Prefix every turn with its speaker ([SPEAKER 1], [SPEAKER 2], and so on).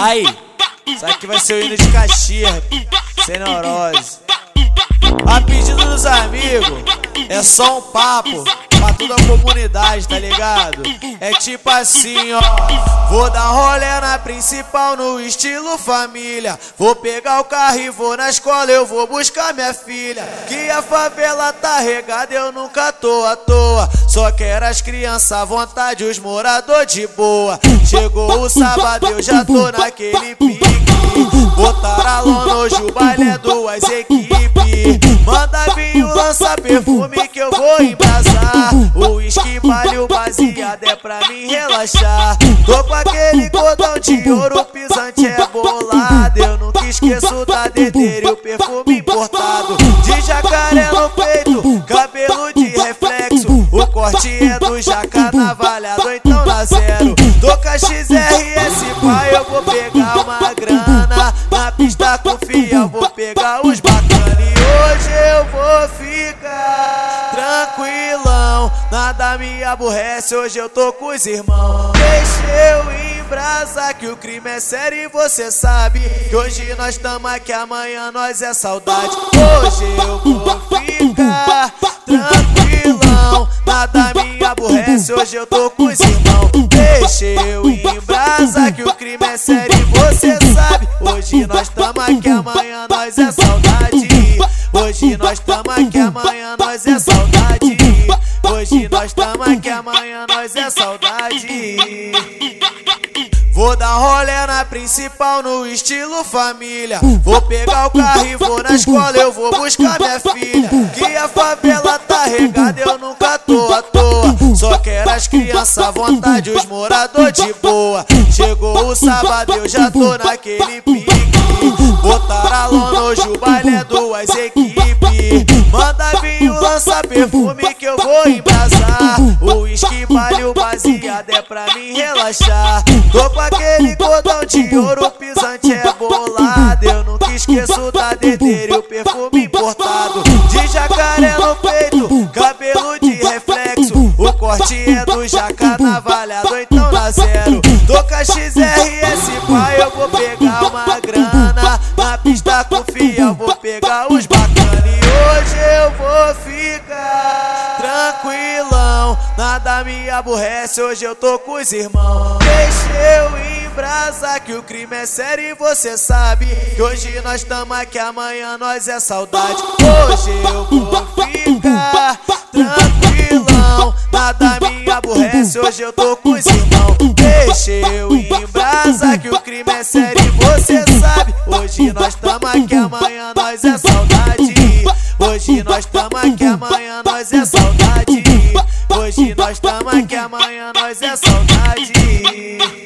[SPEAKER 1] Aí, isso aqui vai ser o hino de Caxias, sem neurose. A pedido dos amigos, é só um papo pra toda a comunidade, tá ligado? É tipo assim, ó. Vou dar rolê na principal no estilo família. Vou pegar o carro e vou na escola, eu vou buscar minha filha. Que a favela tá regada, eu nunca tô à toa. Só quero as crianças à vontade, os moradores de boa. Chegou o sábado, eu já tô naquele pique. Botar a lona, hoje o baile é duas equipes. Manda lança perfume que eu vou embrasar. O uísque o baseado é pra me relaxar. Tô com aquele cordão de ouro, pisante é bolado. Eu nunca esqueço da dedeira e o perfume importado. De jacaré no peito, cabelo de reflexo. O corte é do jaca navalhado, então na zero. Tô com a XRS, pai, eu vou pegar uma grana. Na pista confia, eu vou pegar os bacana. Nada me aborrece, hoje eu tô com os irmãos. Deixa eu embrasar que o crime é sério e você sabe. Que hoje nós tamo aqui, amanhã nós é saudade. Hoje eu vou ficar tranquilão. Nada me aborrece, hoje eu tô com os irmãos. Deixa eu embrasar que o crime é sério e você sabe. Hoje nós tamo aqui, amanhã nós é saudade. Hoje nós tamo aqui, amanhã nós é saudade. Nós é saudade. Vou dar rolé na principal no estilo família. Vou pegar o carro e vou na escola, eu vou buscar minha filha. Que a favela tá regada, eu nunca tô à toa. Só quero as crianças à vontade, os moradores de boa. Chegou o sábado, eu já tô naquele pique. Botar a lona, hoje o baile é duas equipes. Manda vinho, lança perfume que eu vou embrasar. Tô com aquele cordão de ouro, pisante é bolado. Eu nunca esqueço da dedeira e o perfume importado. De jacaré no peito, cabelo de reflexo. O corte é do jaca navalhado, então na zero. Tô com a XRS, pai, eu vou pegar uma grana. Na pista confia, eu vou pegar os bacana. E hoje eu vou ficar. Nada me aborrece, hoje eu tô com os irmãos. Deixa eu embrasar que o crime é sério e você sabe. Que hoje nós tamo aqui, amanhã nós é saudade. Hoje eu vou ficar tranquilão. Nada me aborrece, hoje eu tô com os irmãos. Deixa eu embrasar que o crime é sério e você sabe. Hoje nós tamo aqui, amanhã nós é saudade. Hoje nós tamo aqui, amanhã nós é saudade amanhã nós é saudade.